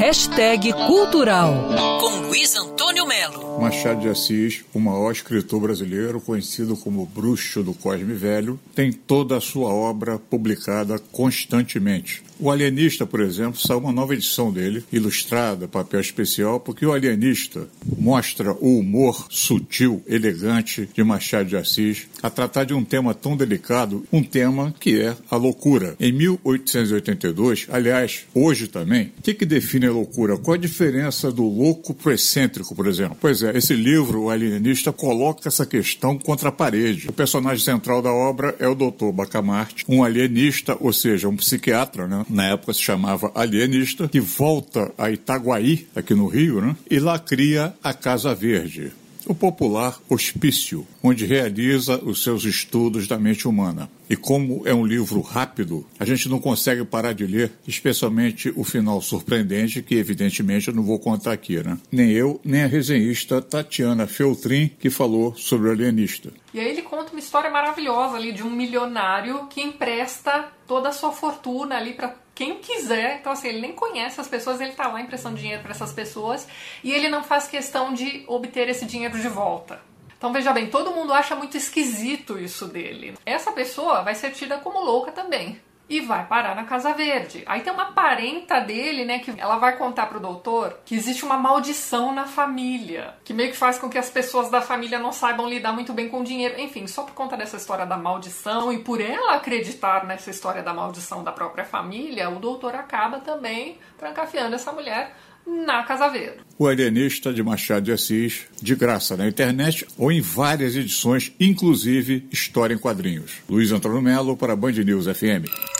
Hashtag Cultural, com Luiz Antônio Melo. Machado de Assis, o maior escritor brasileiro, conhecido como Bruxo do Cosme Velho, tem toda a sua obra publicada constantemente. O Alienista, por exemplo, saiu uma nova edição dele, ilustrada, papel especial, porque o Alienista mostra o humor sutil, elegante de Machado de Assis a tratar de um tema tão delicado, um tema que é a loucura. Em 1882, aliás, hoje também, o que, que define a loucura? Qual a diferença do louco para o excêntrico, por exemplo? Pois é, esse livro, O Alienista, coloca essa questão contra a parede. O personagem central da obra é o Dr. Bacamarte, um alienista, ou seja, um psiquiatra, né? na época se chamava alienista, que volta a Itaguaí, aqui no Rio, né? e lá cria a Casa Verde o popular hospício, onde realiza os seus estudos da mente humana. E como é um livro rápido, a gente não consegue parar de ler, especialmente o final surpreendente, que evidentemente eu não vou contar aqui, né? Nem eu, nem a resenhista Tatiana Feltrin, que falou sobre o alienista. E aí ele conta uma história maravilhosa ali de um milionário que empresta toda a sua fortuna ali para quem quiser. Então, assim, ele nem conhece as pessoas, ele tá lá emprestando dinheiro para essas pessoas e ele não faz questão de obter esse dinheiro de volta. Então veja bem, todo mundo acha muito esquisito isso dele. Essa pessoa vai ser tida como louca também e vai parar na Casa Verde. Aí tem uma parenta dele, né, que ela vai contar pro doutor que existe uma maldição na família, que meio que faz com que as pessoas da família não saibam lidar muito bem com o dinheiro. Enfim, só por conta dessa história da maldição e por ela acreditar nessa história da maldição da própria família, o doutor acaba também trancafiando essa mulher na Casa Verde. O Alienista de Machado de Assis, de graça na internet ou em várias edições, inclusive História em Quadrinhos. Luiz Antônio Melo para Band News FM.